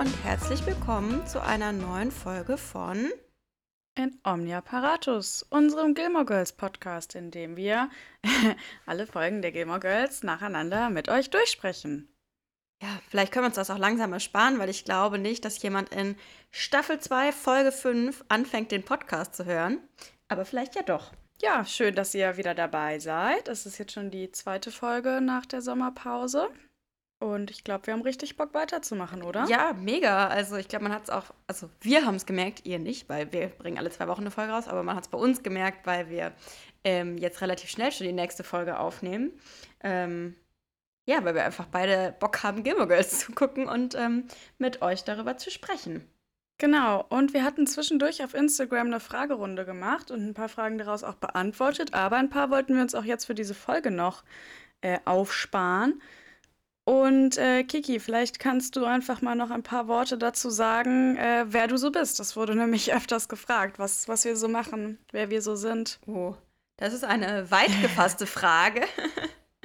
und herzlich willkommen zu einer neuen Folge von In Omnia Paratus, unserem Gilmore Girls Podcast, in dem wir alle Folgen der Gilmore Girls nacheinander mit euch durchsprechen. Ja, vielleicht können wir uns das auch langsam ersparen, weil ich glaube nicht, dass jemand in Staffel 2, Folge 5 anfängt, den Podcast zu hören. Aber vielleicht ja doch. Ja, schön, dass ihr wieder dabei seid. Es ist jetzt schon die zweite Folge nach der Sommerpause. Und ich glaube, wir haben richtig Bock weiterzumachen, oder? Ja, mega. Also ich glaube, man hat es auch, also wir haben es gemerkt, ihr nicht, weil wir bringen alle zwei Wochen eine Folge raus, aber man hat es bei uns gemerkt, weil wir ähm, jetzt relativ schnell schon die nächste Folge aufnehmen. Ähm, ja, weil wir einfach beide Bock haben, Gilmore Girls zu gucken und ähm, mit euch darüber zu sprechen. Genau, und wir hatten zwischendurch auf Instagram eine Fragerunde gemacht und ein paar Fragen daraus auch beantwortet, aber ein paar wollten wir uns auch jetzt für diese Folge noch äh, aufsparen. Und äh, Kiki, vielleicht kannst du einfach mal noch ein paar Worte dazu sagen, äh, wer du so bist. Das wurde nämlich öfters gefragt, was, was wir so machen, wer wir so sind. Oh, das ist eine weit gefasste Frage.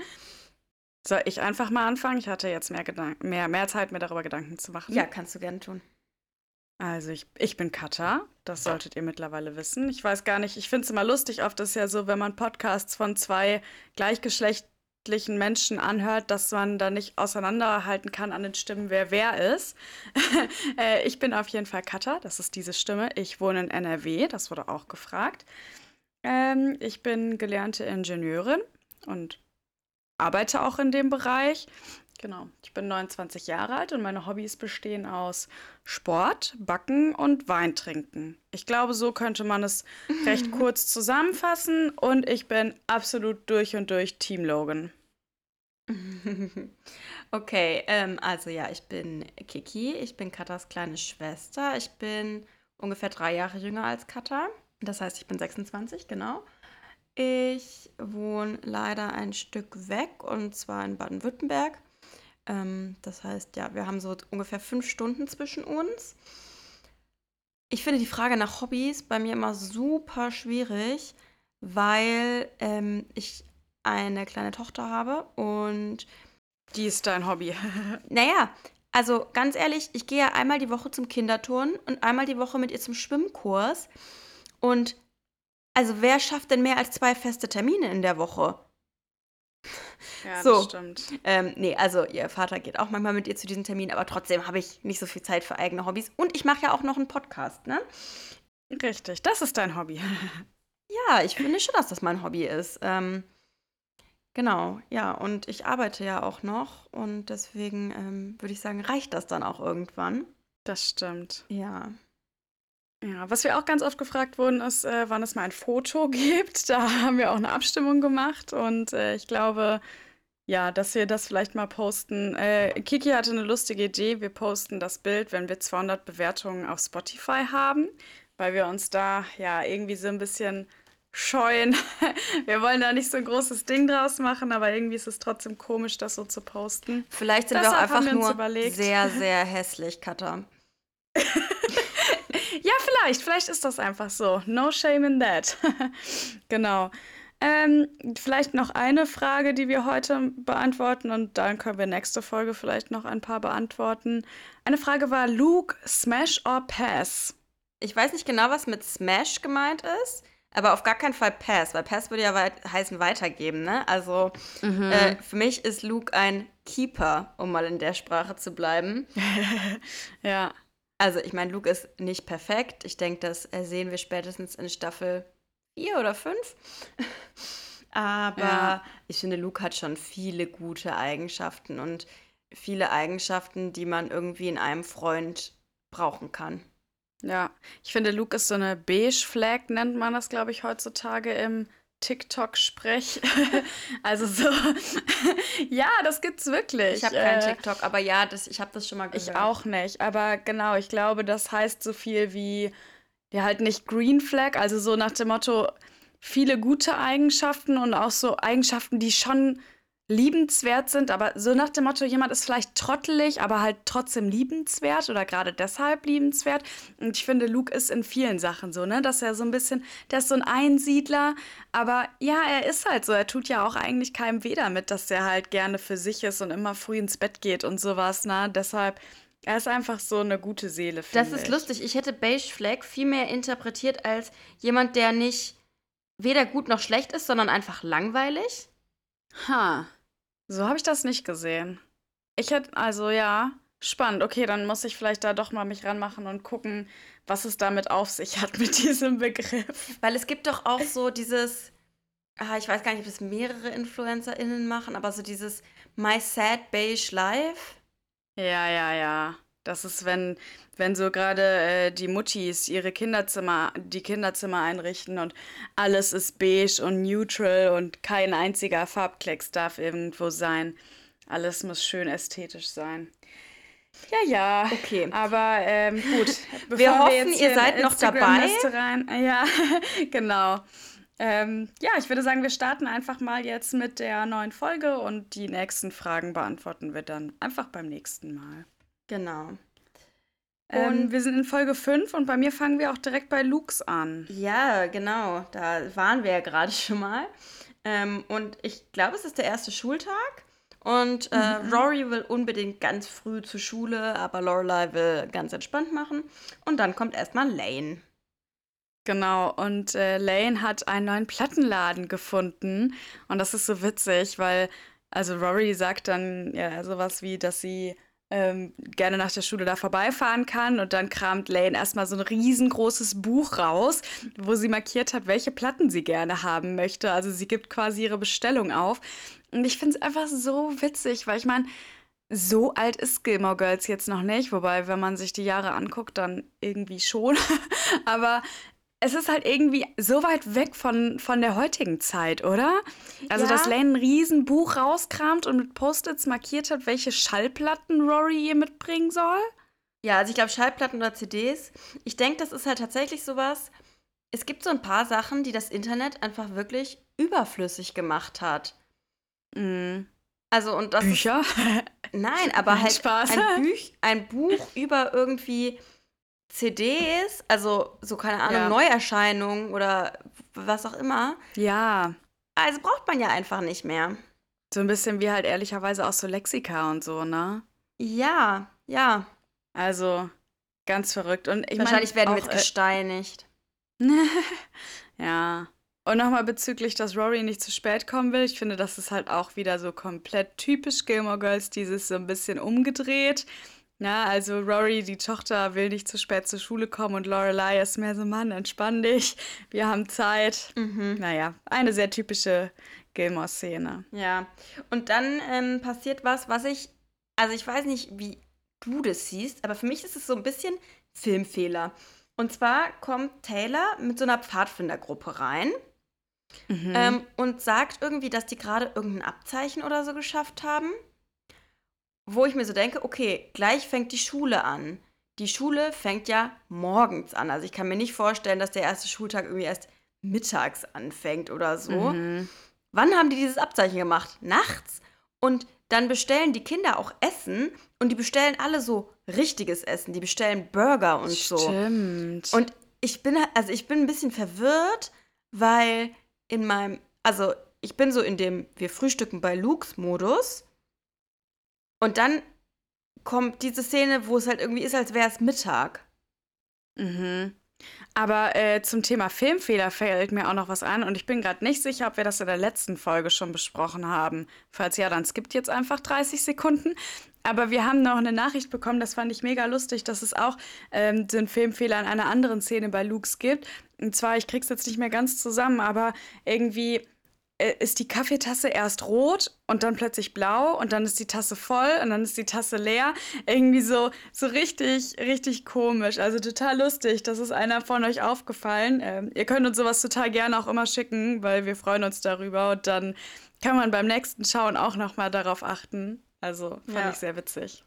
Soll ich einfach mal anfangen? Ich hatte jetzt mehr, Gedanken, mehr, mehr Zeit, mir darüber Gedanken zu machen. Ja, kannst du gerne tun. Also ich, ich bin Katha, das solltet ihr mittlerweile wissen. Ich weiß gar nicht, ich finde es immer lustig, oft ist ja so, wenn man Podcasts von zwei gleichgeschlechtlichen Menschen anhört, dass man da nicht auseinanderhalten kann an den Stimmen, wer wer ist. Äh, ich bin auf jeden Fall Katha, das ist diese Stimme. Ich wohne in NRW, das wurde auch gefragt. Ähm, ich bin gelernte Ingenieurin und arbeite auch in dem Bereich. Genau, ich bin 29 Jahre alt und meine Hobbys bestehen aus Sport, Backen und Wein trinken. Ich glaube, so könnte man es recht kurz zusammenfassen und ich bin absolut durch und durch Team Logan. okay, ähm, also ja, ich bin Kiki, ich bin Katas kleine Schwester. Ich bin ungefähr drei Jahre jünger als Kata. Das heißt, ich bin 26, genau. Ich wohne leider ein Stück weg und zwar in Baden-Württemberg. Ähm, das heißt, ja, wir haben so ungefähr fünf Stunden zwischen uns. Ich finde die Frage nach Hobbys bei mir immer super schwierig, weil ähm, ich eine kleine Tochter habe und. Die ist dein Hobby. naja, also ganz ehrlich, ich gehe ja einmal die Woche zum Kinderturnen und einmal die Woche mit ihr zum Schwimmkurs. Und also wer schafft denn mehr als zwei feste Termine in der Woche? Ja, so. das stimmt. Ähm, nee, also ihr Vater geht auch manchmal mit ihr zu diesen Terminen, aber trotzdem habe ich nicht so viel Zeit für eigene Hobbys. Und ich mache ja auch noch einen Podcast, ne? Richtig, das ist dein Hobby. ja, ich finde schon, dass das mein Hobby ist. Ähm, genau, ja, und ich arbeite ja auch noch und deswegen ähm, würde ich sagen, reicht das dann auch irgendwann. Das stimmt. Ja. Ja, was wir auch ganz oft gefragt wurden, ist, äh, wann es mal ein Foto gibt. Da haben wir auch eine Abstimmung gemacht und äh, ich glaube, ja, dass wir das vielleicht mal posten. Äh, Kiki hatte eine lustige Idee. Wir posten das Bild, wenn wir 200 Bewertungen auf Spotify haben, weil wir uns da ja irgendwie so ein bisschen scheuen. Wir wollen da nicht so ein großes Ding draus machen, aber irgendwie ist es trotzdem komisch, das so zu posten. Vielleicht sind Deshalb wir auch einfach wir nur überlegt. sehr, sehr hässlich, Katha. Ja, vielleicht. Vielleicht ist das einfach so. No shame in that. genau. Ähm, vielleicht noch eine Frage, die wir heute beantworten und dann können wir nächste Folge vielleicht noch ein paar beantworten. Eine Frage war Luke, Smash or Pass? Ich weiß nicht genau, was mit Smash gemeint ist, aber auf gar keinen Fall Pass, weil Pass würde ja weit heißen weitergeben, ne? Also Mhm. äh, für mich ist Luke ein Keeper, um mal in der Sprache zu bleiben. Ja. Also ich meine, Luke ist nicht perfekt. Ich denke, das sehen wir spätestens in Staffel 4 oder 5. Aber Ja. ich finde, Luke hat schon viele gute Eigenschaften und viele Eigenschaften, die man irgendwie in einem Freund brauchen kann. Ja, ich finde, Luke ist so eine Beige Flag, nennt man das, glaube ich, heutzutage im TikTok-Sprech. also so, ja, das gibt's wirklich. Ich habe keinen Äh, TikTok, aber ja, das, ich habe das schon mal gehört. Ich auch nicht, aber genau, ich glaube, das heißt so viel wie, ja, halt nicht Green Flag, also so nach dem Motto, viele gute Eigenschaften und auch so Eigenschaften, die schon liebenswert sind, aber so nach dem Motto, jemand ist vielleicht trottelig, aber halt trotzdem liebenswert oder gerade deshalb liebenswert. Und ich finde, Luke ist in vielen Sachen so, ne, dass er so ein bisschen, der ist so ein Einsiedler, aber ja, er ist halt so, er tut ja auch eigentlich keinem weh damit, dass er halt gerne für sich ist und immer früh ins Bett geht und sowas, ne, deshalb Er ist einfach so eine gute Seele, Das ist lustig. Ich hätte Beige Flag viel mehr interpretiert als jemand, der nicht weder gut noch schlecht ist, sondern einfach langweilig. Ha. So habe ich das nicht gesehen. Ich hätte, also ja, spannend. Okay, dann muss ich vielleicht da doch mal mich ranmachen und gucken, was es damit auf sich hat mit diesem Begriff. Weil es gibt doch auch so dieses, ah, ich weiß gar nicht, ob es mehrere InfluencerInnen machen, aber so dieses My Sad Beige Life. Ja, ja, ja. Das ist, wenn, wenn so gerade äh, die Muttis ihre Kinderzimmer, die Kinderzimmer einrichten und alles ist beige und neutral und kein einziger Farbklecks darf irgendwo sein. Alles muss schön ästhetisch sein. Ja, ja. Okay. Aber ähm, gut. Wir hoffen, ihr seid noch dabei. Rein, ja, genau. Ähm, ja, ich würde sagen, wir starten einfach mal jetzt mit der neuen Folge und die nächsten Fragen beantworten wir dann einfach beim nächsten Mal. Genau. Ähm, und wir sind in Folge 5 und bei mir fangen wir auch direkt bei Lux an. Ja, genau. Da waren wir ja gerade schon mal. Ähm, und ich glaube, es ist der erste Schultag. Und äh, mhm. Rory will unbedingt ganz früh zur Schule, aber Lorelei will ganz entspannt machen. Und dann kommt erstmal Lane. Genau, und äh, Lane hat einen neuen Plattenladen gefunden. Und das ist so witzig, weil, also Rory sagt dann ja sowas wie, dass sie ähm, gerne nach der Schule da vorbeifahren kann. Und dann kramt Lane erstmal so ein riesengroßes Buch raus, wo sie markiert hat, welche Platten sie gerne haben möchte. Also sie gibt quasi ihre Bestellung auf. Und ich finde es einfach so witzig, weil ich meine, so alt ist Gilmore Girls jetzt noch nicht, wobei, wenn man sich die Jahre anguckt, dann irgendwie schon. Aber es ist halt irgendwie so weit weg von, von der heutigen Zeit, oder? Also, ja. dass Lane ein Riesenbuch rauskramt und mit Post-its markiert hat, welche Schallplatten Rory ihr mitbringen soll. Ja, also ich glaube Schallplatten oder CDs. Ich denke, das ist halt tatsächlich sowas. Es gibt so ein paar Sachen, die das Internet einfach wirklich überflüssig gemacht hat. Mhm. Also und das Bücher? Ist, nein, aber halt Spaß. Ein, Büch, ein Buch über irgendwie CDs, also so keine Ahnung, ja. Neuerscheinungen oder was auch immer. Ja. Also braucht man ja einfach nicht mehr. So ein bisschen wie halt ehrlicherweise auch so Lexika und so, ne? Ja, ja. Also ganz verrückt. Und ich Wahrscheinlich mein, werden wir äh, gesteinigt. ja. Und nochmal bezüglich, dass Rory nicht zu spät kommen will. Ich finde, das ist halt auch wieder so komplett typisch Gilmore Girls, dieses so ein bisschen umgedreht. Ja, also Rory, die Tochter, will nicht zu spät zur Schule kommen und Lorelei ist mehr so, Mann, entspann dich, wir haben Zeit. Mhm. Naja, eine sehr typische Gilmore-Szene. Ja, und dann ähm, passiert was, was ich, also ich weiß nicht, wie du das siehst, aber für mich ist es so ein bisschen Filmfehler. Und zwar kommt Taylor mit so einer Pfadfindergruppe rein mhm. ähm, und sagt irgendwie, dass die gerade irgendein Abzeichen oder so geschafft haben wo ich mir so denke, okay, gleich fängt die Schule an. Die Schule fängt ja morgens an. Also ich kann mir nicht vorstellen, dass der erste Schultag irgendwie erst mittags anfängt oder so. Mhm. Wann haben die dieses Abzeichen gemacht? Nachts? Und dann bestellen die Kinder auch Essen und die bestellen alle so richtiges Essen. Die bestellen Burger und Stimmt. so. Stimmt. Und ich bin, also ich bin ein bisschen verwirrt, weil in meinem, also ich bin so in dem Wir frühstücken bei Luke's Modus. Und dann kommt diese Szene, wo es halt irgendwie ist, als wäre es Mittag. Mhm. Aber äh, zum Thema Filmfehler fällt mir auch noch was ein und ich bin gerade nicht sicher, ob wir das in der letzten Folge schon besprochen haben. Falls ja, dann skippt jetzt einfach 30 Sekunden. Aber wir haben noch eine Nachricht bekommen, das fand ich mega lustig, dass es auch ähm, einen Filmfehler in einer anderen Szene bei Luke's gibt. Und zwar, ich krieg's jetzt nicht mehr ganz zusammen, aber irgendwie ist die Kaffeetasse erst rot und dann plötzlich blau und dann ist die Tasse voll und dann ist die Tasse leer. Irgendwie so, so richtig, richtig komisch. Also total lustig. Das ist einer von euch aufgefallen. Ähm, ihr könnt uns sowas total gerne auch immer schicken, weil wir freuen uns darüber und dann kann man beim nächsten Schauen auch nochmal darauf achten. Also fand ja. ich sehr witzig.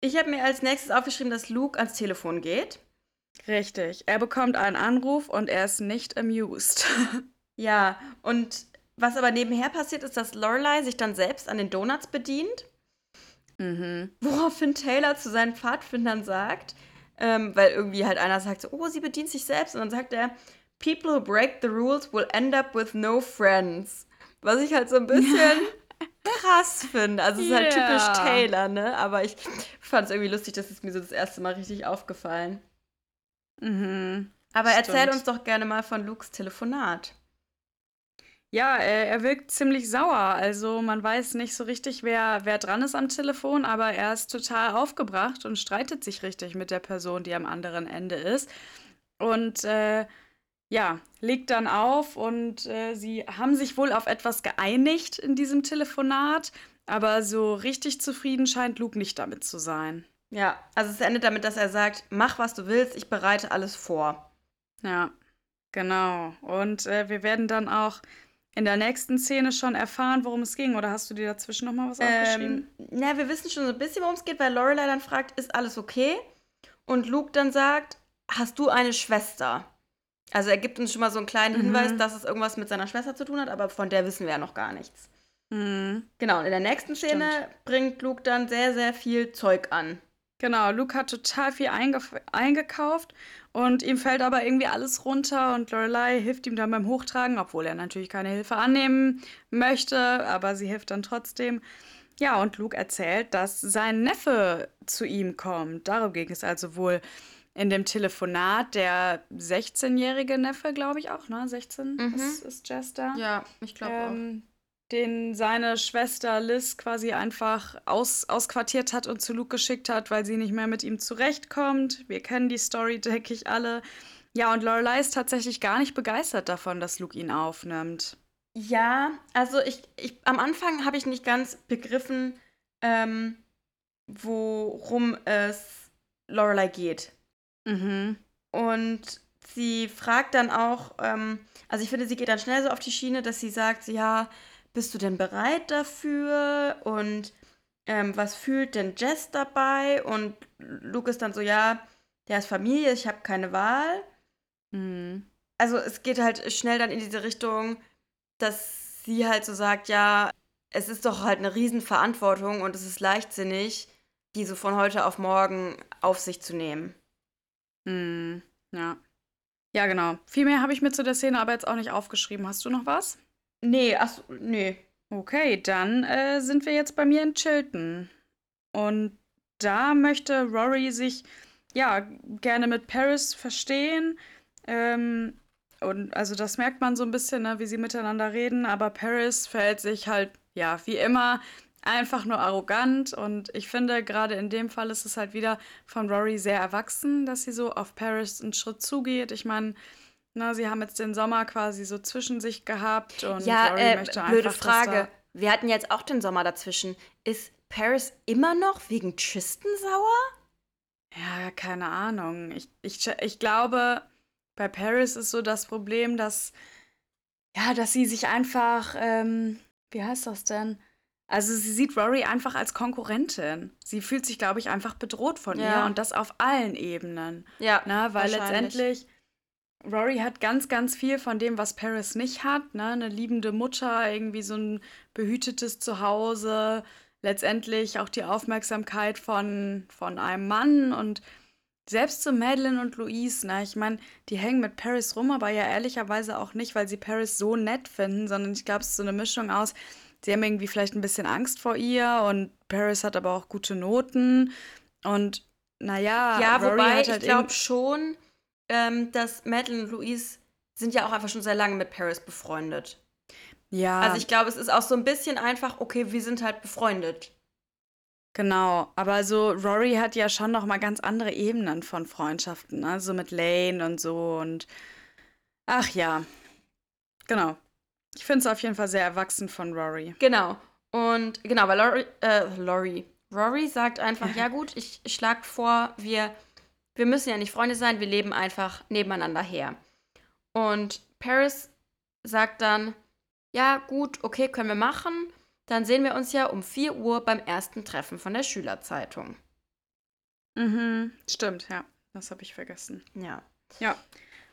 Ich habe mir als nächstes aufgeschrieben, dass Luke ans Telefon geht. Richtig. Er bekommt einen Anruf und er ist nicht amused. ja, und was aber nebenher passiert, ist, dass Lorelei sich dann selbst an den Donuts bedient. Mhm. Woraufhin Taylor zu seinen Pfadfindern sagt, ähm, weil irgendwie halt einer sagt so, oh, sie bedient sich selbst. Und dann sagt er, People who break the rules will end up with no friends. Was ich halt so ein bisschen krass finde. Also es ist halt typisch. Taylor, ne? Aber ich fand es irgendwie lustig, das ist mir so das erste Mal richtig aufgefallen. Mhm. Aber erzähl Stimmt. uns doch gerne mal von Lukes Telefonat. Ja, er, er wirkt ziemlich sauer. Also man weiß nicht so richtig, wer, wer dran ist am Telefon, aber er ist total aufgebracht und streitet sich richtig mit der Person, die am anderen Ende ist. Und äh, ja, legt dann auf und äh, sie haben sich wohl auf etwas geeinigt in diesem Telefonat, aber so richtig zufrieden scheint Luke nicht damit zu sein. Ja, also es endet damit, dass er sagt, mach was du willst, ich bereite alles vor. Ja, genau. Und äh, wir werden dann auch in der nächsten Szene schon erfahren, worum es ging. Oder hast du dir dazwischen noch mal was aufgeschrieben? Ähm, na, wir wissen schon so ein bisschen, worum es geht, weil Lorelei dann fragt, ist alles okay? Und Luke dann sagt, hast du eine Schwester? Also er gibt uns schon mal so einen kleinen Mhm. Hinweis, dass es irgendwas mit seiner Schwester zu tun hat, aber von der wissen wir ja noch gar nichts. Mhm. Genau, und in der nächsten Szene Stimmt. bringt Luke dann sehr, sehr viel Zeug an. Genau, Luke hat total viel eingekauft und ihm fällt aber irgendwie alles runter und Lorelei hilft ihm dann beim Hochtragen, obwohl er natürlich keine Hilfe annehmen möchte, aber sie hilft dann trotzdem. Ja, und Luke erzählt, dass sein Neffe zu ihm kommt. Darum ging es also wohl in dem Telefonat. Der 16-jährige Neffe, glaube ich auch, ne? 16 Mhm. ist, ist Jess da. Ja, ich glaube ähm, den seine Schwester Liz quasi einfach aus, ausquartiert hat und zu Luke geschickt hat, weil sie nicht mehr mit ihm zurechtkommt. Wir kennen die Story, denke ich, alle. Ja, und Lorelei ist tatsächlich gar nicht begeistert davon, dass Luke ihn aufnimmt. Ja, also ich, ich am Anfang habe ich nicht ganz begriffen, ähm, worum es Lorelei geht. Mhm. Und sie fragt dann auch, ähm, also ich finde, sie geht dann schnell so auf die Schiene, dass sie sagt, ja, bist du denn bereit dafür? Und ähm, was fühlt denn Jess dabei? Und Luke ist dann so, ja, der ist Familie, ich habe keine Wahl. Mhm. Also es geht halt schnell dann in diese Richtung, dass sie halt so sagt, ja, es ist doch halt eine Riesenverantwortung und es ist leichtsinnig, die so von heute auf morgen auf sich zu nehmen. Mhm. Ja. Ja, genau. Viel mehr habe ich mir zu der Szene aber jetzt auch nicht aufgeschrieben. Hast du noch was? Nee, ach, so, nee. Okay, dann äh, sind wir jetzt bei mir in Chilton. Und da möchte Rory sich ja gerne mit Paris verstehen. Ähm, und also das merkt man so ein bisschen, ne, wie sie miteinander reden. Aber Paris verhält sich halt, ja, wie immer, einfach nur arrogant. Und ich finde, gerade in dem Fall ist es halt wieder von Rory sehr erwachsen, dass sie so auf Paris einen Schritt zugeht. Ich meine, na, sie haben jetzt den Sommer quasi so zwischen sich gehabt und Ja, Rory äh, möchte blöde einfach, dass Frage. Wir hatten jetzt auch den Sommer dazwischen. Ist Paris immer noch wegen Tristan sauer? Ja, keine Ahnung. Ich, ich, ich glaube, bei Paris ist so das Problem, dass, ja, dass sie sich einfach, ähm, wie heißt das denn? Also sie sieht Rory einfach als Konkurrentin. Sie fühlt sich, glaube ich, einfach bedroht von Ja. ihr und das auf allen Ebenen. Ja, Ne? Weil letztendlich, Rory hat ganz, ganz viel von dem, was Paris nicht hat. Ne? Eine liebende Mutter, irgendwie so ein behütetes Zuhause, letztendlich auch die Aufmerksamkeit von, von einem Mann und selbst so Madeline und Louise, ne? Ich meine, die hängen mit Paris rum, aber ja ehrlicherweise auch nicht, weil sie Paris so nett finden, sondern ich glaube, es ist so eine Mischung aus, sie haben irgendwie vielleicht ein bisschen Angst vor ihr und Paris hat aber auch gute Noten und naja, Ja, Rory wobei hat halt ich glaube schon, ähm, dass Madeline und Louise sind ja auch einfach schon sehr lange mit Paris befreundet. Ja, Also ich glaube, es ist auch so ein bisschen einfach, okay, wir sind halt befreundet. genau. Aber so Rory hat ja schon noch mal ganz andere Ebenen von Freundschaften, ne? So mit Lane und so und ach ja, genau. Ich finde es auf jeden Fall sehr erwachsen von Rory. Genau. Und genau, weil Lori, äh, Lori, Rory sagt einfach, ja gut, ich, ich schlage vor, wir, wir müssen ja nicht Freunde sein, wir leben einfach nebeneinander her. Und Paris sagt dann, ja gut, okay, können wir machen. Dann sehen wir uns ja um 4 Uhr beim ersten Treffen von der Schülerzeitung. Mhm, stimmt, ja. Das habe ich vergessen. Ja. Ja.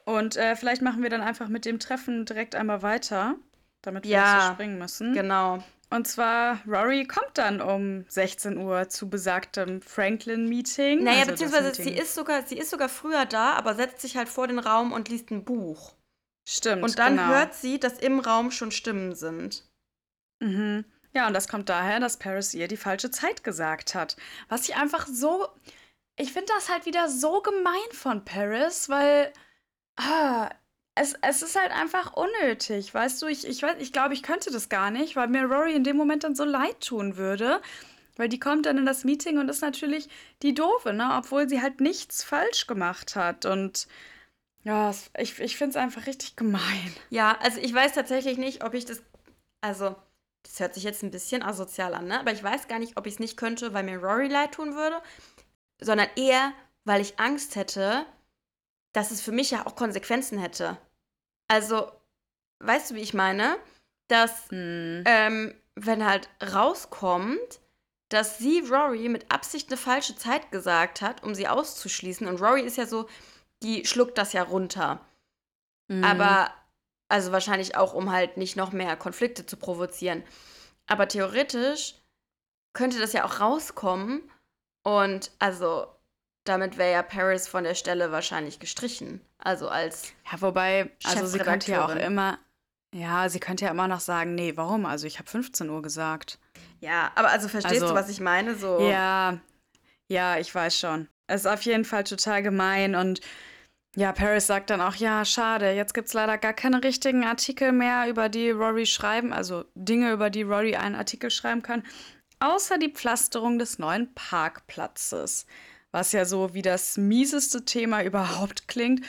Und äh, vielleicht machen wir dann einfach mit dem Treffen direkt einmal weiter, damit wir Ja, nicht so springen müssen. Genau. Und zwar, Rory kommt dann um 16 Uhr zu besagtem Franklin-Meeting. Naja, also beziehungsweise sie ist, sogar, sie ist sogar früher da, aber setzt sich halt vor den Raum und liest ein Buch. Stimmt, Und dann genau. hört sie, dass im Raum schon Stimmen sind. Mhm. Ja, und das kommt daher, dass Paris ihr die falsche Zeit gesagt hat. Was ich einfach so. Ich finde das halt wieder so gemein von Paris, weil. Ah, es, es ist halt einfach unnötig, weißt du? Ich, ich, ich glaube, ich könnte das gar nicht, weil mir Rory in dem Moment dann so leid tun würde. Weil die kommt dann in das Meeting und ist natürlich die Doofe, ne? Obwohl sie halt nichts falsch gemacht hat. Und ja, ich, ich finde es einfach richtig gemein. Ja, also ich weiß tatsächlich nicht, ob ich das. Also, das hört sich jetzt ein bisschen asozial an, ne? Aber ich weiß gar nicht, ob ich es nicht könnte, weil mir Rory leid tun würde, sondern eher, weil ich Angst hätte, dass es für mich ja auch Konsequenzen hätte. Also, weißt du, wie ich meine? Dass, hm. ähm, wenn halt rauskommt, dass sie Rory mit Absicht eine falsche Zeit gesagt hat, um sie auszuschließen. Und Rory ist ja so, die schluckt das ja runter. Mhm. Aber, also wahrscheinlich auch, um halt nicht noch mehr Konflikte zu provozieren. Aber theoretisch könnte das ja auch rauskommen. Und also, damit wäre ja Paris von der Stelle wahrscheinlich gestrichen. Also als. Ja, wobei, also sie könnte ja auch immer. Ja, sie könnte ja immer noch sagen, nee, warum? Also ich habe 15 Uhr gesagt. Ja, aber also verstehst also, du, was ich meine? So. Ja, ja, ich weiß schon. Es ist auf jeden Fall total gemein und ja, Paris sagt dann auch, ja, schade, jetzt gibt es leider gar keine richtigen Artikel mehr, über die Rory schreiben, also Dinge, über die Rory einen Artikel schreiben kann, außer die Pflasterung des neuen Parkplatzes, was ja so wie das mieseste Thema überhaupt klingt.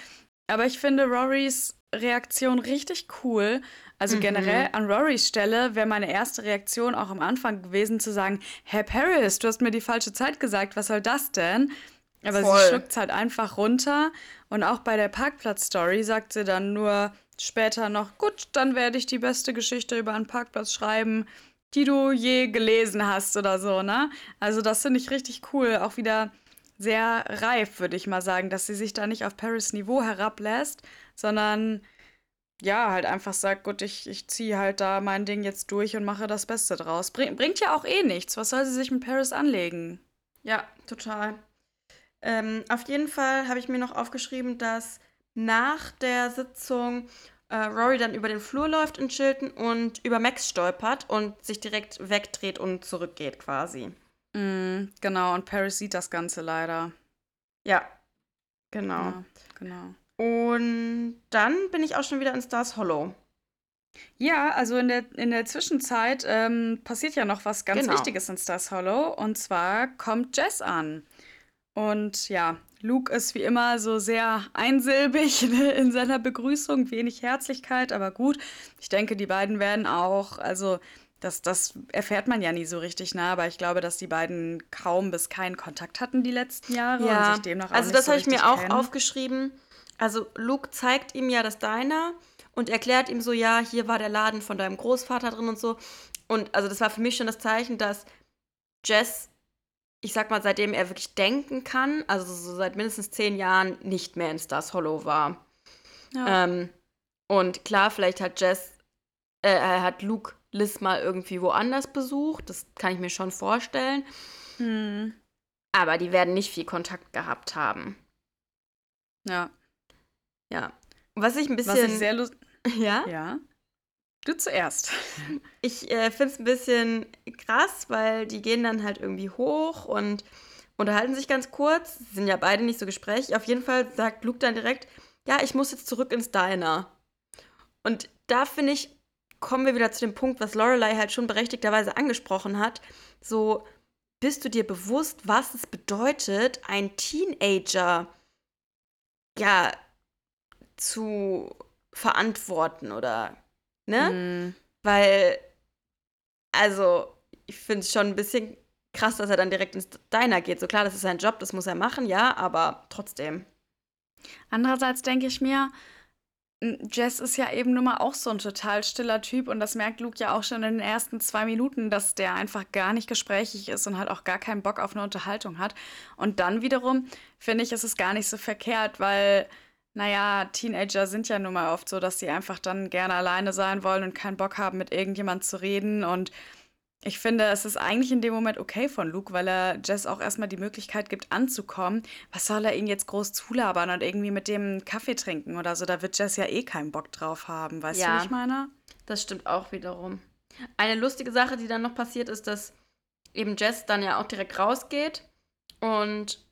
Aber ich finde Rorys Reaktion richtig cool. Also mhm. generell an Rorys Stelle wäre meine erste Reaktion auch am Anfang gewesen zu sagen, Herr Paris, du hast mir die falsche Zeit gesagt, was soll das denn? Aber Voll. sie schluckt es halt einfach runter. Und auch bei der Parkplatz-Story sagt sie dann nur später noch, gut, dann werde ich die beste Geschichte über einen Parkplatz schreiben, die du je gelesen hast oder so, ne? Also das finde ich richtig cool. Auch wieder sehr reif, würde ich mal sagen, dass sie sich da nicht auf Paris Niveau herablässt, sondern ja, halt einfach sagt, gut, ich, ich ziehe halt da mein Ding jetzt durch und mache das Beste draus. Bring, bringt ja auch eh nichts. Was soll sie sich mit Paris anlegen? Ja, total. Ähm, auf jeden Fall habe ich mir noch aufgeschrieben, dass nach der Sitzung äh, Rory dann über den Flur läuft in Chilton und über Max stolpert und sich direkt wegdreht und zurückgeht quasi. Mm, genau, und Paris sieht das Ganze leider. Ja, genau. Ja, genau. Und dann bin ich auch schon wieder in Stars Hollow. Ja, also in der, in der Zwischenzeit ähm, passiert ja noch was ganz genau. Wichtiges in Stars Hollow. Und zwar kommt Jess an. Und ja, Luke ist wie immer so sehr einsilbig in seiner Begrüßung, wenig Herzlichkeit, aber gut. Ich denke, die beiden werden auch, also das, das erfährt man ja nie so richtig nah, aber ich glaube, dass die beiden kaum bis keinen Kontakt hatten die letzten Jahre ja. und sich demnach auch Also das so habe ich mir auch kennen. aufgeschrieben. Also Luke zeigt ihm ja das Diner und erklärt ihm so, ja, hier war der Laden von deinem Großvater drin und so. Und also das war für mich schon das Zeichen, dass Jess, ich sag mal, seitdem er wirklich denken kann, also so seit mindestens zehn Jahren nicht mehr in Stars Hollow war. Ja. Ähm, und klar, vielleicht hat Jess, äh, hat Luke Liz mal irgendwie woanders besucht. Das kann ich mir schon vorstellen. Hm. Aber die werden nicht viel Kontakt gehabt haben. Ja. Ja. Was ich ein bisschen. Was ich sehr lustig. Ja? Ja. Du zuerst. Ich äh, finde es ein bisschen krass, weil die gehen dann halt irgendwie hoch und unterhalten sich ganz kurz. Sind ja beide nicht so gesprächig. Auf jeden Fall sagt Luke dann direkt: Ja, ich muss jetzt zurück ins Diner. Und da finde ich, kommen wir wieder zu dem Punkt, was Lorelei halt schon berechtigterweise angesprochen hat. So, bist du dir bewusst, was es bedeutet, ein Teenager ja zu verantworten oder ne? Mm. Weil also ich finde es schon ein bisschen krass, dass er dann direkt ins Diner geht. So klar, das ist sein Job, das muss er machen, ja, aber trotzdem. Andererseits denke ich mir, Jess ist ja eben nun mal auch so ein total stiller Typ und das merkt Luke ja auch schon in den ersten zwei Minuten, dass der einfach gar nicht gesprächig ist und halt auch gar keinen Bock auf eine Unterhaltung hat. Und dann wiederum finde ich, ist es gar nicht so verkehrt, weil, naja, Teenager sind ja nun mal oft so, dass sie einfach dann gerne alleine sein wollen und keinen Bock haben, mit irgendjemand zu reden und ich finde, es ist eigentlich in dem Moment okay von Luke, weil er Jess auch erstmal die Möglichkeit gibt, anzukommen. Was soll er ihn jetzt groß zulabern und irgendwie mit dem Kaffee trinken oder so? Da wird Jess ja eh keinen Bock drauf haben. Weißt ja, du, was ich meine? Das stimmt auch wiederum. Eine lustige Sache, die dann noch passiert, ist, dass eben Jess dann ja auch direkt rausgeht und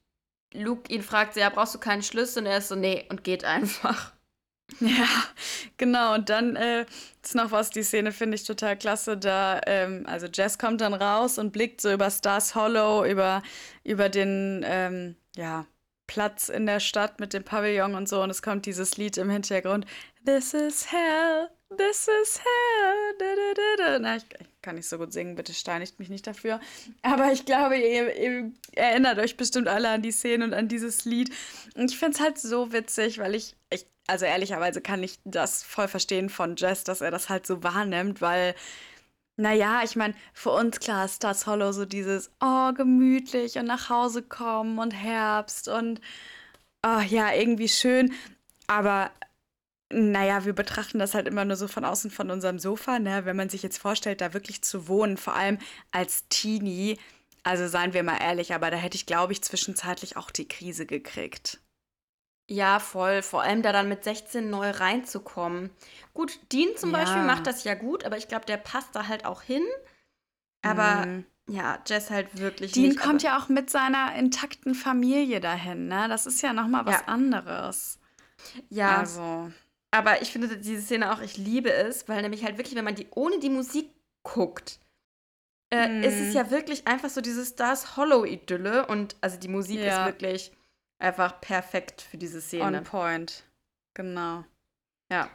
Luke ihn fragt, ja, brauchst du keinen Schlüssel? Und er ist so, nee, und geht einfach. Ja, genau. Und dann äh, ist noch was, die Szene finde ich total klasse. Da, ähm, also Jess kommt dann raus und blickt so über Stars Hollow, über, über den, ähm, ja, Platz in der Stadt mit dem Pavillon und so. Und es kommt dieses Lied im Hintergrund. This is hell, this is hell. Da, da, da, da. Na, ich, ich, kann nicht so gut singen, bitte steinigt mich nicht dafür. Aber ich glaube, ihr, ihr erinnert euch bestimmt alle an die Szene und an dieses Lied. Und ich finde es halt so witzig, weil ich, ich also ehrlicherweise kann ich das voll verstehen von Jess, dass er das halt so wahrnimmt, weil, naja, ich meine, für uns klar ist das Hollow so dieses, oh, gemütlich und nach Hause kommen und Herbst und, oh, ja, irgendwie schön. Aber, naja, wir betrachten das halt immer nur so von außen von unserem Sofa, ne? Wenn man sich jetzt vorstellt, da wirklich zu wohnen, vor allem als Teenie, also seien wir mal ehrlich, aber da hätte ich, glaube ich, zwischenzeitlich auch die Krise gekriegt. Ja, voll. Vor allem da dann mit 16 neu reinzukommen. Gut, Dean zum Beispiel macht das ja gut, aber ich glaube, der passt da halt auch hin. Aber Mhm. ja, Jess halt wirklich Dean nicht. kommt ja auch mit seiner intakten Familie dahin, ne? Das ist ja noch mal was ja, anderes. ja. Also, Aber ich finde diese Szene auch, ich liebe es, weil nämlich halt wirklich, wenn man die ohne die Musik guckt, äh, ist es mhm. ja wirklich einfach so diese Stars Hollow-Idylle. Und also die Musik ist wirklich einfach perfekt für diese Szene. On point. Genau. Ja.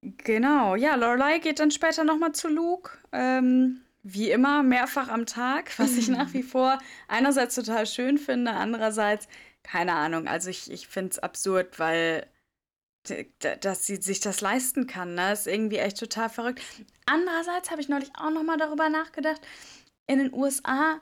Genau. Ja, Lorelei geht dann später nochmal zu Luke. Ähm, wie immer, mehrfach am Tag, was ich nach wie vor einerseits total schön finde, andererseits, keine Ahnung, also ich, ich finde es absurd, weil dass sie sich das leisten kann. Ne? ist irgendwie echt total verrückt. Andererseits habe ich neulich auch nochmal darüber nachgedacht. In den USA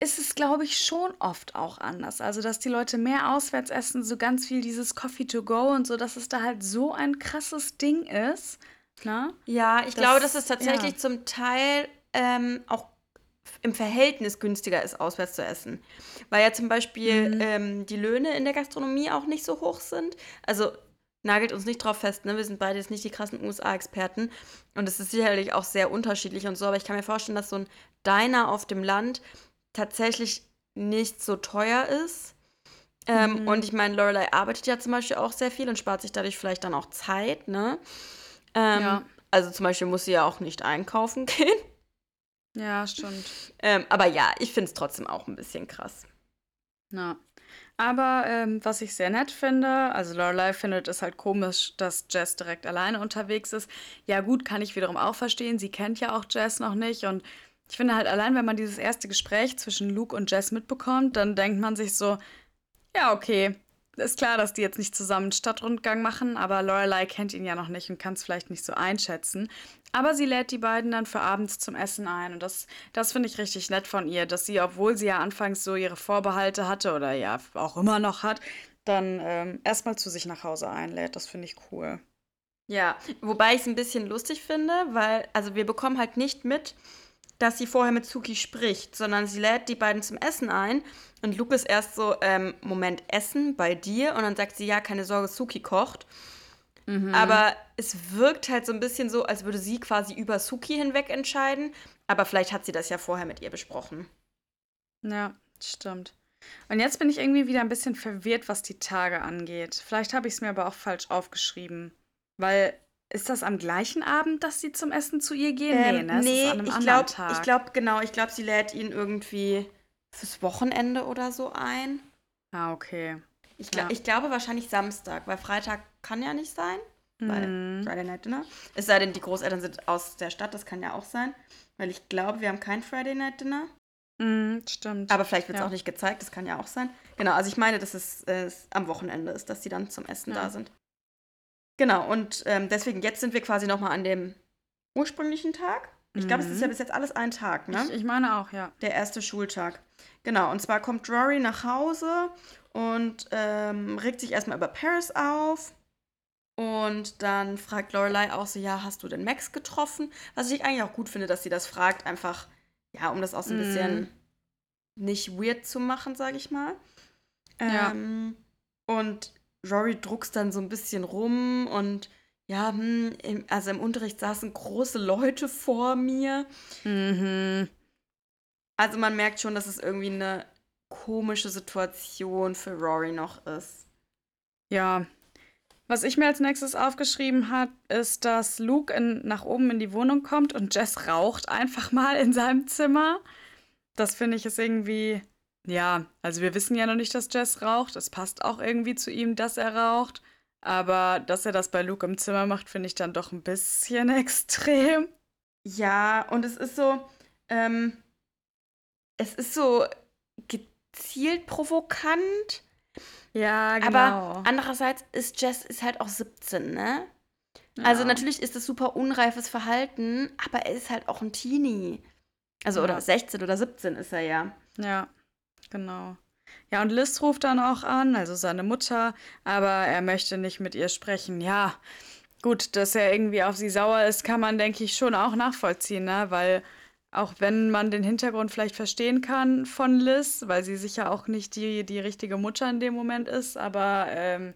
ist es, glaube ich, schon oft auch anders. Also, dass die Leute mehr auswärts essen, so ganz viel dieses Coffee to go und so, dass es da halt so ein krasses Ding ist. Ne? Ja, ich das, glaube, dass es tatsächlich ja. zum Teil ähm, auch im Verhältnis günstiger ist, auswärts zu essen. Weil ja zum Beispiel mhm. ähm, die Löhne in der Gastronomie auch nicht so hoch sind. Also nagelt uns nicht drauf fest, ne? Wir sind beide jetzt nicht die krassen USA-Experten. Und es ist sicherlich auch sehr unterschiedlich und so, aber ich kann mir vorstellen, dass so ein Diner auf dem Land tatsächlich nicht so teuer ist. Ähm, mhm. Und ich meine, Lorelei arbeitet ja zum Beispiel auch sehr viel und spart sich dadurch vielleicht dann auch Zeit, ne? Ähm, ja. Also zum Beispiel muss sie ja auch nicht einkaufen gehen. Ja, stimmt. Ähm, aber ja, ich finde es trotzdem auch ein bisschen krass. Ja. Aber ähm, was ich sehr nett finde, also Lorelei findet es halt komisch, dass Jess direkt alleine unterwegs ist. Ja, gut, kann ich wiederum auch verstehen. Sie kennt ja auch Jess noch nicht und ich finde halt allein, wenn man dieses erste Gespräch zwischen Luke und Jess mitbekommt, dann denkt man sich so, ja, okay, ist klar, dass die jetzt nicht zusammen einen Stadtrundgang machen, aber Lorelei kennt ihn ja noch nicht und kann es vielleicht nicht so einschätzen. Aber sie lädt die beiden dann für abends zum Essen ein. Und das, das finde ich richtig nett von ihr, dass sie, obwohl sie ja anfangs so ihre Vorbehalte hatte oder ja auch immer noch hat, dann ähm, erstmal zu sich nach Hause einlädt. Das finde ich cool. Ja, wobei ich es ein bisschen lustig finde, weil, also wir bekommen halt nicht mit, dass sie vorher mit Suki spricht, sondern sie lädt die beiden zum Essen ein und Luke ist erst so, ähm, Moment, Essen bei dir? Und dann sagt sie, ja, keine Sorge, Suki kocht. Mhm. Aber es wirkt halt so ein bisschen so, als würde sie quasi über Suki hinweg entscheiden. Aber vielleicht hat sie das ja vorher mit ihr besprochen. Ja, stimmt. Und jetzt bin ich irgendwie wieder ein bisschen verwirrt, was die Tage angeht. Vielleicht habe ich es mir aber auch falsch aufgeschrieben. Weil ist das am gleichen Abend, dass sie zum Essen zu ihr gehen? Ähm, nee, ne? nee ich glaube, ich glaube, genau, ich glaube, sie lädt ihn irgendwie fürs Wochenende oder so ein. Ah, okay. Ich, ja. ich glaube wahrscheinlich Samstag, weil Freitag kann ja nicht sein. Weil mhm. Friday Night Dinner. Es sei denn, die Großeltern sind aus der Stadt, das kann ja auch sein. Weil ich glaube, wir haben kein Friday Night Dinner. Mhm, stimmt. Aber vielleicht wird es ja. auch nicht gezeigt, das kann ja auch sein. Genau, also ich meine, dass es äh, am Wochenende ist, dass sie dann zum Essen ja. da sind. Genau, und ähm, deswegen, jetzt sind wir quasi nochmal an dem ursprünglichen Tag. Ich glaube, es ist ja mhm. bis jetzt alles ein Tag, ne? Ich, ich, meine auch, ja. Der erste Schultag. Genau, und zwar kommt Rory nach Hause und ähm, regt sich erstmal über Paris auf. Und dann fragt Lorelei auch so, ja, hast du denn Max getroffen? Was ich eigentlich auch gut finde, dass sie das fragt, einfach, ja, um das auch so ein mm. bisschen nicht weird zu machen, sage ich mal. Ähm, ja. Und Rory druckst dann so ein bisschen rum und ja, hm, im, also im Unterricht saßen große Leute vor mir. Mhm. Also man merkt schon, dass es irgendwie eine komische Situation für Rory noch ist. Ja. Was ich mir als nächstes aufgeschrieben habe, ist, dass Luke in, nach oben in die Wohnung kommt und Jess raucht einfach mal in seinem Zimmer. Das finde ich ist irgendwie, ja, also wir wissen ja noch nicht, dass Jess raucht. Es passt auch irgendwie zu ihm, dass er raucht. Aber dass er das bei Luke im Zimmer macht, finde ich dann doch ein bisschen extrem. Ja, und es ist so, ähm, es ist so gezielt provokant. Ja, genau. Aber andererseits ist Jess ist halt auch 17, ne? Also Ja. natürlich ist das super unreifes Verhalten, aber er ist halt auch ein Teenie. Also, oder Ja. 16 oder 17 ist er ja. Ja, genau. Ja, und Liz ruft dann auch an, also seine Mutter, aber er möchte nicht mit ihr sprechen. Ja, gut, dass er irgendwie auf sie sauer ist, kann man, denke ich, schon auch nachvollziehen, ne? Weil auch wenn man den Hintergrund vielleicht verstehen kann von Liz, weil sie sicher auch nicht die, die richtige Mutter in dem Moment ist, aber ähm,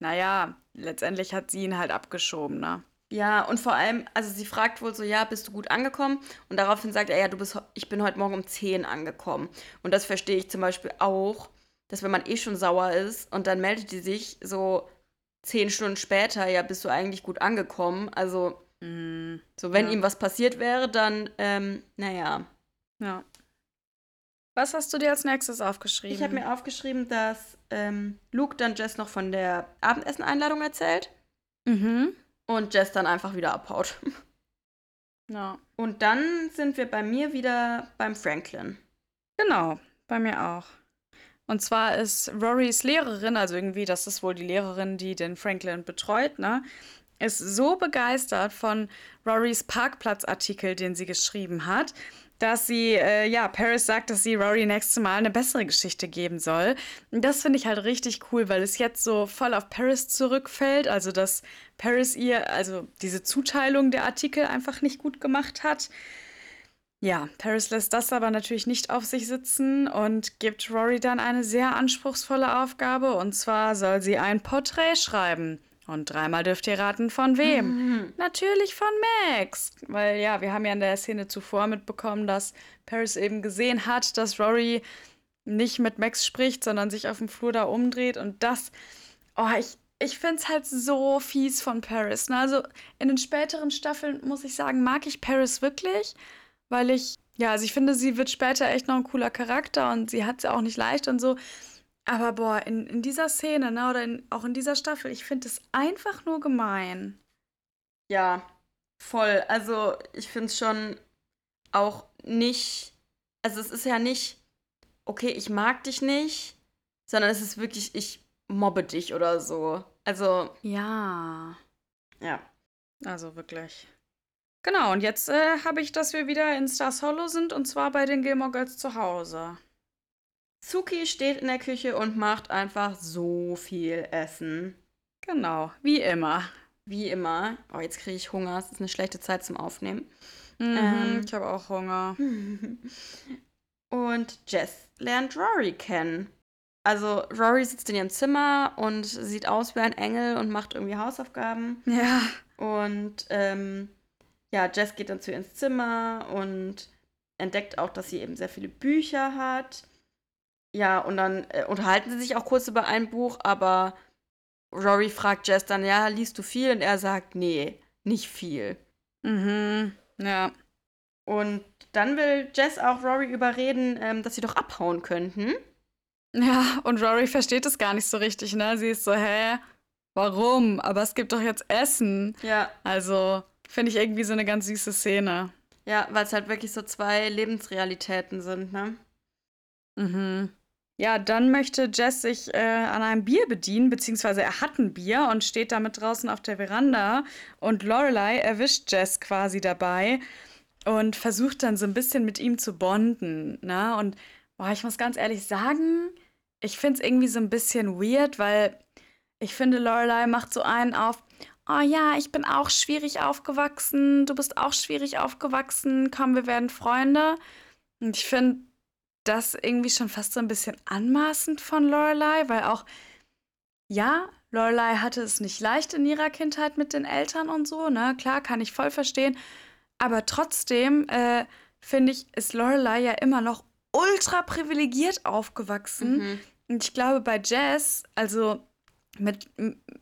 naja, letztendlich hat sie ihn halt abgeschoben, ne? Ja, und vor allem, also sie fragt wohl so, ja, bist du gut angekommen? Und daraufhin sagt er, ja, du bist, ich bin heute Morgen um 10 angekommen. Und das verstehe ich zum Beispiel auch, dass wenn man eh schon sauer ist und dann meldet die sich so 10 Stunden später, ja, bist du eigentlich gut angekommen? Also, Mhm. so wenn Ja. ihm was passiert wäre, dann, ähm, naja. Ja. Was hast du dir als nächstes aufgeschrieben? Ich habe mir aufgeschrieben, dass ähm, Luke dann Jess noch von der Abendessen-Einladung erzählt Mhm. und Jess dann einfach wieder abhaut. Ja. Und dann sind wir bei mir wieder beim Franklin. Genau, bei mir auch. Und zwar ist Rorys Lehrerin, also irgendwie, das ist wohl die Lehrerin, die den Franklin betreut, ne? Ist so begeistert von Rorys Parkplatzartikel, den sie geschrieben hat, dass sie, äh, ja, Paris sagt, dass sie Rory nächstes Mal eine bessere Geschichte geben soll. Und das finde ich halt richtig cool, weil es jetzt so voll auf Paris zurückfällt. Also, dass Paris ihr, also diese Zuteilung der Artikel einfach nicht gut gemacht hat. Ja, Paris lässt das aber natürlich nicht auf sich sitzen und gibt Rory dann eine sehr anspruchsvolle Aufgabe. Und zwar soll sie ein Porträt schreiben. Und dreimal dürft ihr raten, von wem? Natürlich von Max. Weil ja, wir haben ja in der Szene zuvor mitbekommen, dass Paris eben gesehen hat, dass Rory nicht mit Max spricht, sondern sich auf dem Flur da umdreht. Und das, oh, ich, ich finde es halt so fies von Paris. Ne? Also in den späteren Staffeln, muss ich sagen, mag ich Paris wirklich, weil ich, ja, also ich finde, sie wird später echt noch ein cooler Charakter und sie hat es ja auch nicht leicht und so. Aber boah, in, in dieser Szene, ne, oder in, auch in dieser Staffel, ich finde es einfach nur gemein. Ja, voll. Also ich finde es schon auch nicht, also es ist ja nicht, okay, ich mag dich nicht, sondern es ist wirklich, ich mobbe dich oder so. Also, Ja. ja. Also wirklich. Genau, und jetzt äh, habe ich, dass wir wieder in Stars Hollow sind und zwar bei den Gilmore Girls zu Hause. Suki steht in der Küche und macht einfach so viel Essen. Genau, wie immer. Wie immer. Oh, jetzt kriege ich Hunger. Es ist eine schlechte Zeit zum Aufnehmen. Mhm, Ähm. ich habe auch Hunger. Und Jess lernt Rory kennen. Also Rory sitzt in ihrem Zimmer und sieht aus wie ein Engel und macht irgendwie Hausaufgaben. Ja. Und ähm, ja, Jess geht dann zu ihr ins Zimmer und entdeckt auch, dass sie eben sehr viele Bücher hat. Ja, und dann äh, unterhalten sie sich auch kurz über ein Buch, aber Rory fragt Jess dann, ja, liest du viel? Und er sagt, nee, nicht viel. Mhm. Ja. Und dann will Jess auch Rory überreden, ähm, dass sie doch abhauen könnten. Ja, und Rory versteht es gar nicht so richtig, ne? Sie ist so, hä? Warum? Aber es gibt doch jetzt Essen. Ja, Also, finde ich irgendwie so eine ganz süße Szene. ja, weil es halt wirklich so zwei Lebensrealitäten sind, ne? Mhm. Ja, dann möchte Jess sich äh, an einem Bier bedienen, beziehungsweise er hat ein Bier und steht damit draußen auf der Veranda. Und Lorelei erwischt Jess quasi dabei und versucht dann so ein bisschen mit ihm zu bonden. Ne? Und boah, ich muss ganz ehrlich sagen, ich finde es irgendwie so ein bisschen weird, weil ich finde, Lorelei macht so einen auf. Oh ja, ich bin auch schwierig aufgewachsen, du bist auch schwierig aufgewachsen, komm, wir werden Freunde. Und ich finde das irgendwie schon fast so ein bisschen anmaßend von Lorelei, weil auch, ja, Lorelei hatte es nicht leicht in ihrer Kindheit mit den Eltern und so, ne? Klar, kann ich voll verstehen. Aber trotzdem, äh, finde ich, ist Lorelei ja immer noch ultra privilegiert aufgewachsen. Mhm. Und ich glaube, bei Jazz, also mit,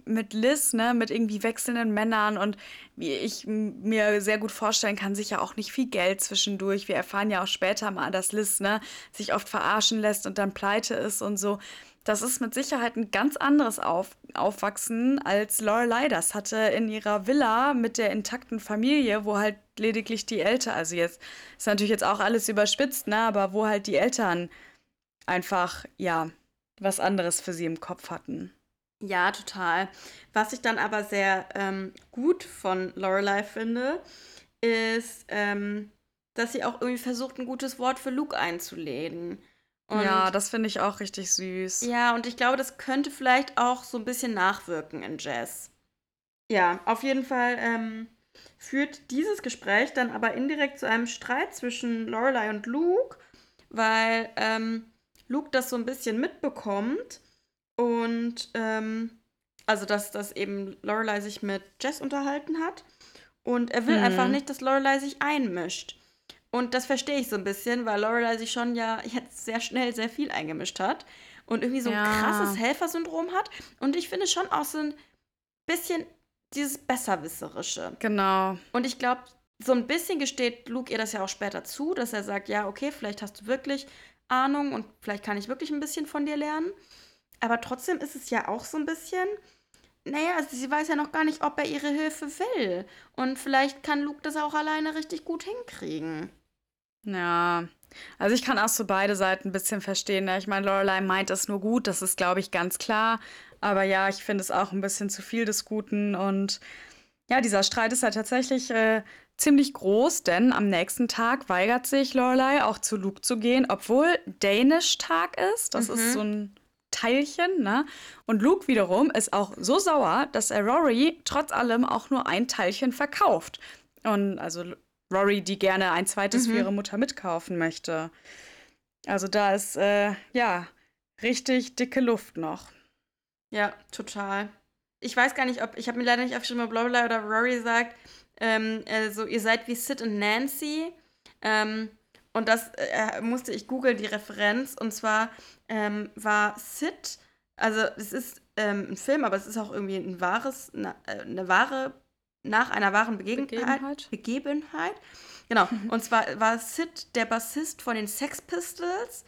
mit Liz, ne, mit irgendwie wechselnden Männern und wie ich mir sehr gut vorstellen kann, sicher auch nicht viel Geld zwischendurch. Wir erfahren ja auch später mal, dass Liz, ne, sich oft verarschen lässt und dann pleite ist und so. Das ist mit Sicherheit ein ganz anderes Auf Aufwachsen als Lorelei das hatte in ihrer Villa mit der intakten Familie, wo halt lediglich die Eltern, also jetzt ist natürlich jetzt auch alles überspitzt, ne, aber wo halt die Eltern einfach, ja, was anderes für sie im Kopf hatten. Ja, total. Was ich dann aber sehr ähm, gut von Lorelei finde, ist, ähm, dass sie auch irgendwie versucht, ein gutes Wort für Luke einzulegen. Und ja, das finde ich auch richtig süß. Ja, und ich glaube, das könnte vielleicht auch so ein bisschen nachwirken in Jazz. Ja, auf jeden Fall ähm, führt dieses Gespräch dann aber indirekt zu einem Streit zwischen Lorelei und Luke, weil ähm, Luke das so ein bisschen mitbekommt und ähm, also, dass, dass eben Lorelei sich mit Jess unterhalten hat. Und er will mhm. einfach nicht, dass Lorelei sich einmischt. Und das verstehe ich so ein bisschen, weil Lorelei sich schon ja jetzt sehr schnell sehr viel eingemischt hat und irgendwie so ein ja. krasses Helfersyndrom hat. Und ich finde schon auch so ein bisschen dieses Besserwisserische. Genau. Und ich glaube, so ein bisschen gesteht Luke ihr das ja auch später zu, dass er sagt, ja, okay, vielleicht hast du wirklich Ahnung und vielleicht kann ich wirklich ein bisschen von dir lernen. Aber trotzdem ist es ja auch so ein bisschen, naja, also sie weiß ja noch gar nicht, ob er ihre Hilfe will. Und vielleicht kann Luke das auch alleine richtig gut hinkriegen. Ja, also ich kann auch so beide Seiten ein bisschen verstehen. Ne? Ich meine, Lorelei meint es nur gut, das ist, glaube ich, ganz klar. Aber ja, ich finde es auch ein bisschen zu viel des Guten. Und ja, dieser Streit ist ja tatsächlich äh, ziemlich groß, denn am nächsten Tag weigert sich Lorelei auch zu Luke zu gehen, obwohl Danish-Tag ist. Das mhm. ist so ein Teilchen, ne? Und Luke wiederum ist auch so sauer, dass er Rory trotz allem auch nur ein Teilchen verkauft. Und also Rory, die gerne ein zweites mhm. für ihre Mutter mitkaufen möchte. Also da ist, äh, ja, richtig dicke Luft noch. Ja, total. Ich weiß gar nicht, ob, ich habe mir leider nicht aufgeschrieben, ob Lorelei oder Rory sagt, ähm, also ihr seid wie Sid und Nancy. Ähm, und das äh, musste ich googeln, die Referenz. Und zwar ähm, war Sid, also es ist ähm, ein Film, aber es ist auch irgendwie ein wahres, eine, äh, eine wahre, nach einer wahren Begebenheit. Begebenheit. Begebenheit. Genau. Und zwar war Sid der Bassist von den Sex Pistols.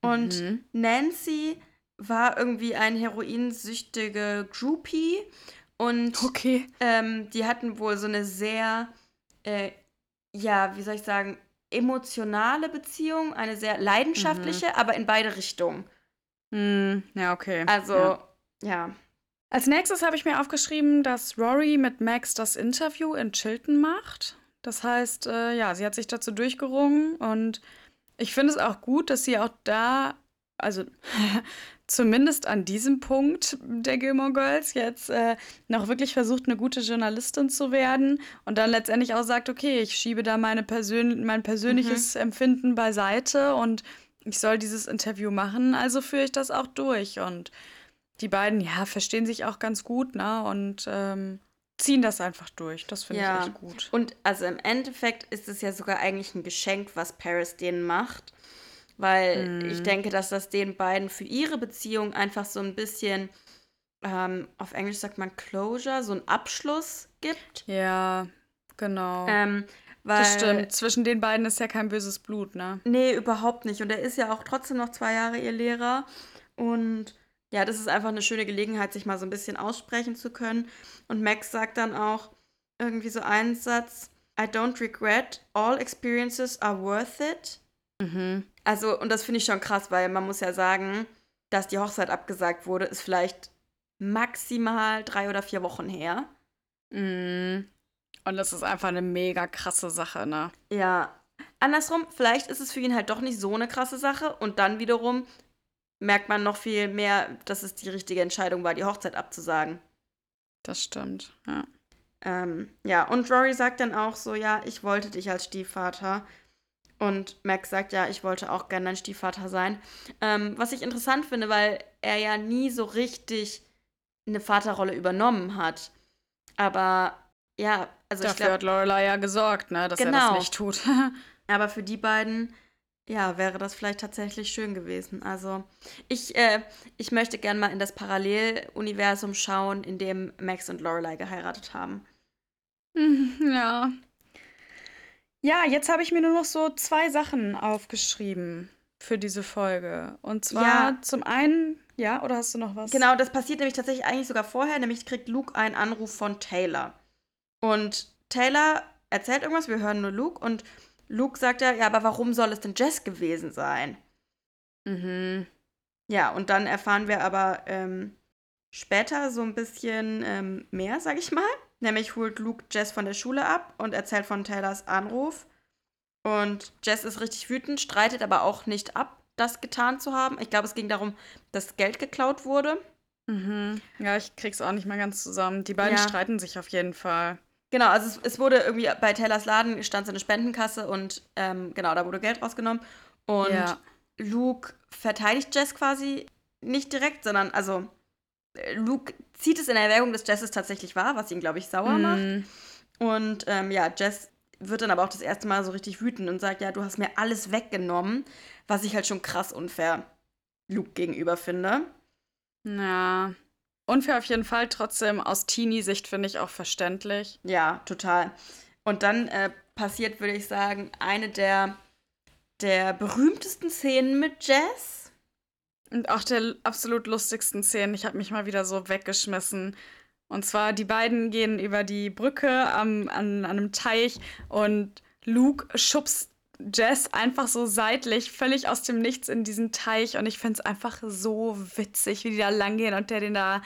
Und mhm. Nancy war irgendwie ein heroinsüchtige Groupie. Und okay. ähm, die hatten wohl so eine sehr, äh, ja, wie soll ich sagen, emotionale Beziehung, eine sehr leidenschaftliche, mhm. aber in beide Richtungen. Mhm. Ja, okay. Also, ja. ja. Als nächstes habe ich mir aufgeschrieben, dass Rory mit Max das Interview in Chilton macht. Das heißt, äh, ja, sie hat sich dazu durchgerungen und ich finde es auch gut, dass sie auch da, also zumindest an diesem Punkt der Gilmore Girls jetzt äh, noch wirklich versucht, eine gute Journalistin zu werden und dann letztendlich auch sagt, okay, ich schiebe da meine Persön mein persönliches mhm. Empfinden beiseite und ich soll dieses Interview machen, also führe ich das auch durch. Und die beiden, ja, verstehen sich auch ganz gut, ne? Und ähm, ziehen das einfach durch. Das finde ja. ich echt gut. Und also im Endeffekt ist es ja sogar eigentlich ein Geschenk, was Paris denen macht weil mhm. ich denke, dass das den beiden für ihre Beziehung einfach so ein bisschen, ähm, auf Englisch sagt man Closure, so einen Abschluss gibt. Ja, genau. Ähm, weil, das stimmt. Zwischen den beiden ist ja kein böses Blut, ne? Nee, überhaupt nicht. Und er ist ja auch trotzdem noch zwei Jahre ihr Lehrer. Und ja, das ist einfach eine schöne Gelegenheit, sich mal so ein bisschen aussprechen zu können. Und Max sagt dann auch irgendwie so einen Satz: I don't regret, all experiences are worth it. Mhm. Also, und das finde ich schon krass, weil man muss ja sagen, dass die Hochzeit abgesagt wurde, ist vielleicht maximal drei oder vier Wochen her. Mhm. Und das ist einfach eine mega krasse Sache, ne? Ja. Andersrum, vielleicht ist es für ihn halt doch nicht so eine krasse Sache und dann wiederum merkt man noch viel mehr, dass es die richtige Entscheidung war, die Hochzeit abzusagen. Das stimmt, ja. Ähm, ja, und Rory sagt dann auch so, ja, ich wollte dich als Stiefvater. Und Max sagt ja, ich wollte auch gerne dein Stiefvater sein. Ähm, was ich interessant finde, weil er ja nie so richtig eine Vaterrolle übernommen hat. Aber ja, also Dafür ich glaube, hat Lorelei ja gesorgt, ne, dass er Genau. das nicht tut. aber für die beiden, ja, wäre das vielleicht tatsächlich schön gewesen. Also ich, äh, ich möchte gerne mal in das Paralleluniversum schauen, in dem Max und Lorelei geheiratet haben. ja. Ja, jetzt habe ich mir nur noch so zwei Sachen aufgeschrieben für diese Folge. Und zwar Ja. zum einen, ja, oder hast du noch was? Genau, das passiert nämlich tatsächlich eigentlich sogar vorher, nämlich kriegt Luke einen Anruf von Taylor. Und Taylor erzählt irgendwas, wir hören nur Luke und Luke sagt ja, ja, aber warum soll es denn Jess gewesen sein? Mhm. Ja, und dann erfahren wir aber ähm, später so ein bisschen ähm, mehr, sag ich mal. Nämlich holt Luke Jess von der Schule ab und erzählt von Taylors Anruf. Und Jess ist richtig wütend, streitet aber auch nicht ab, das getan zu haben. Ich glaube, es ging darum, dass Geld geklaut wurde. Mhm. Ja, ich krieg's auch nicht mal ganz zusammen. Die beiden Ja. streiten sich auf jeden Fall. Genau, also es, es wurde irgendwie bei Taylors Laden stand so eine Spendenkasse und ähm, genau, da wurde Geld rausgenommen. Und Ja. Luke verteidigt Jess quasi nicht direkt, sondern also Luke zieht es in Erwägung, dass Jess es tatsächlich war, was ihn, glaube ich, sauer macht. Mhm. Und ähm, ja, Jess wird dann aber auch das erste Mal so richtig wütend und sagt, ja, du hast mir alles weggenommen, was ich halt schon krass unfair Luke gegenüber finde. Ja. Unfair auf jeden Fall, trotzdem aus Teenie-Sicht finde ich auch verständlich. Ja, total. Und dann äh, passiert, würde ich sagen, eine der, der berühmtesten Szenen mit Jess. Und auch der absolut lustigsten Szenen. Ich habe mich mal wieder so weggeschmissen. Und zwar, die beiden gehen über die Brücke am, an, an einem Teich und Luke schubst Jess einfach so seitlich, völlig aus dem Nichts in diesen Teich. Und ich finde es einfach so witzig, wie die da langgehen und der den da,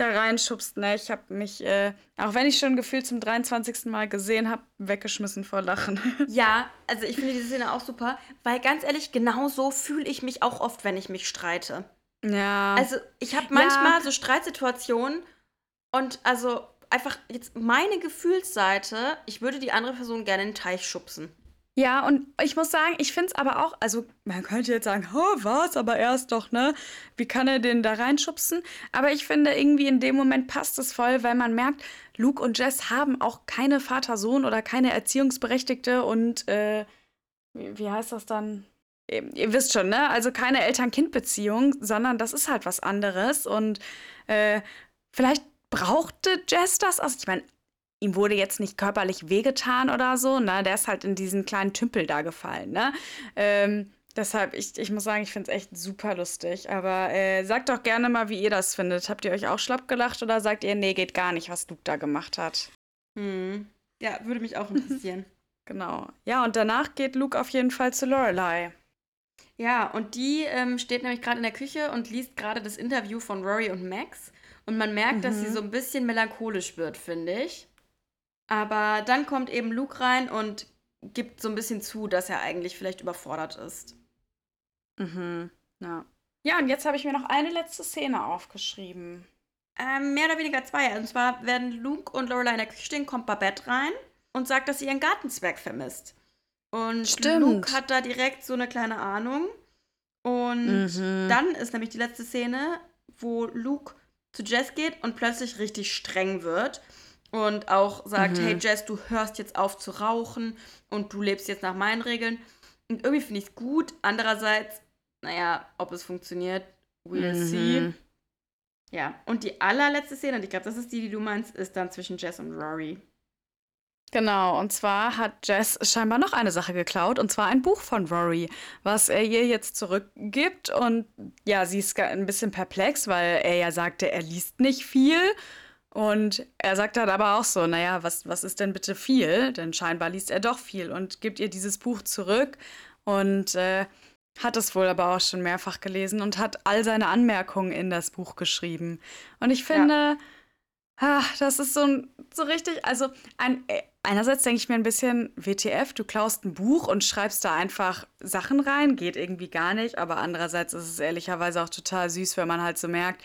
da reinschubst. Ne? Ich habe mich, äh, auch wenn ich schon gefühlt zum 23. Mal gesehen habe, weggeschmissen vor Lachen. Ja, also ich finde diese Szene auch super, weil ganz ehrlich, genau so fühle ich mich auch oft, wenn ich mich streite. ja. Also ich habe manchmal so Streitsituationen und also einfach jetzt meine Gefühlsseite, ich würde die andere Person gerne in den Teich schubsen. Ja, und ich muss sagen, ich finde es aber auch, also man könnte jetzt sagen, oh, was, aber er ist doch, ne? Wie kann er den da reinschubsen? Aber ich finde, irgendwie in dem Moment passt es voll, weil man merkt, Luke und Jess haben auch keine Vater-Sohn oder keine Erziehungsberechtigte und, äh, wie, heißt das dann? Ihr wisst schon, ne? Also keine Eltern-Kind-Beziehung, sondern das ist halt was anderes und, äh, vielleicht brauchte Jess das, also ich meine, ihm wurde jetzt nicht körperlich wehgetan oder so, ne? Der ist halt in diesen kleinen Tümpel da gefallen, ne? Ähm, deshalb, ich, ich muss sagen, ich finde es echt super lustig. Aber äh, sagt doch gerne mal, wie ihr das findet. Habt ihr euch auch schlapp gelacht oder sagt ihr, nee, geht gar nicht, was Luke da gemacht hat? Hm. Ja, würde mich auch interessieren. Genau. Ja, und danach geht Luke auf jeden Fall zu Lorelei. ja, und die ähm, steht nämlich gerade in der Küche und liest gerade das Interview von Rory und Max. Und man merkt, dass sie Mhm. so ein bisschen melancholisch wird, finde ich. Aber dann kommt eben Luke rein und gibt so ein bisschen zu, dass er eigentlich vielleicht überfordert ist. Mhm. Ja. Ja, und jetzt habe ich mir noch eine letzte Szene aufgeschrieben. Ähm, mehr oder weniger zwei. Und zwar werden Luke und Lorelei in der Küche stehen, kommt Babette rein und sagt, dass sie ihren Gartenzwerg vermisst. Und Stimmt. Luke hat da direkt so eine kleine Ahnung. Und Mhm. dann ist nämlich die letzte Szene, wo Luke zu Jess geht und plötzlich richtig streng wird. Und auch sagt, Mhm. hey Jess, du hörst jetzt auf zu rauchen und du lebst jetzt nach meinen Regeln. Und irgendwie finde ich es gut. Andererseits, naja, ob es funktioniert, we'll see. Mhm. Ja, und die allerletzte Szene, und ich glaube, das ist die, die du meinst, ist dann zwischen Jess und Rory. Genau, und zwar hat Jess scheinbar noch eine Sache geklaut, und zwar ein Buch von Rory, was er ihr jetzt zurückgibt. Und ja, sie ist ein bisschen perplex, weil er ja sagte, er liest nicht viel. Und er sagt dann aber auch so, naja, was, was ist denn bitte viel? Denn scheinbar liest er doch viel und gibt ihr dieses Buch zurück und äh, hat es wohl aber auch schon mehrfach gelesen und hat all seine Anmerkungen in das Buch geschrieben. Und ich finde, ah, das ist so, ein, so richtig, also ein, äh, einerseits denke ich mir ein bisschen, WTF, du klaust ein Buch und schreibst da einfach Sachen rein, geht irgendwie gar nicht, aber andererseits ist es ehrlicherweise auch total süß, wenn man halt so merkt,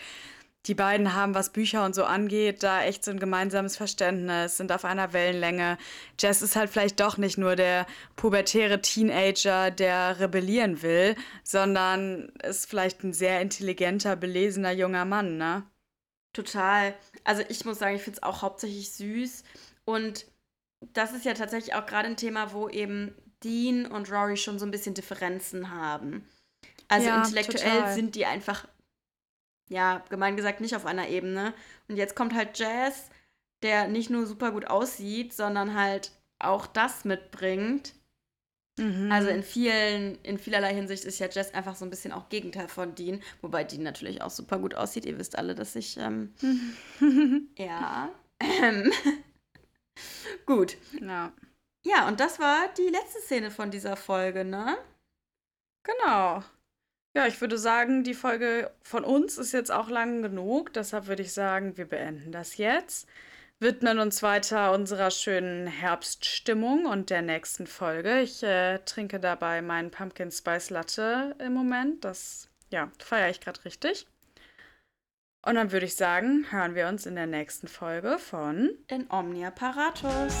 die beiden haben, was Bücher und so angeht, da echt so ein gemeinsames Verständnis, sind auf einer Wellenlänge. Jess ist halt vielleicht doch nicht nur der pubertäre Teenager, der rebellieren will, sondern ist vielleicht ein sehr intelligenter, belesener junger Mann, ne? Total. Also ich muss sagen, ich finde es auch hauptsächlich süß. Und das ist ja tatsächlich auch gerade ein Thema, wo eben Dean und Rory schon so ein bisschen Differenzen haben. Also Ja, intellektuell total. sind die einfach, ja, gemein gesagt, nicht auf einer Ebene. Und jetzt kommt halt Jazz, der nicht nur super gut aussieht, sondern halt auch das mitbringt. Also Mhm. in vielen, in vielerlei Hinsicht ist ja Jess einfach so ein bisschen auch Gegenteil von Dean, wobei Dean natürlich auch super gut aussieht. Ihr wisst alle, dass ich, ähm, ja. Ähm, gut. ja. Ja, und das war die letzte Szene von dieser Folge, ne? Genau. Ja, ich würde sagen, die Folge von uns ist jetzt auch lang genug. Deshalb würde ich sagen, wir beenden das jetzt. Widmen uns weiter unserer schönen Herbststimmung und der nächsten Folge. Ich äh, trinke dabei meinen Pumpkin Spice Latte im Moment. Das, ja, feiere ich gerade richtig. Und dann würde ich sagen, hören wir uns in der nächsten Folge von In Omnia Paratus.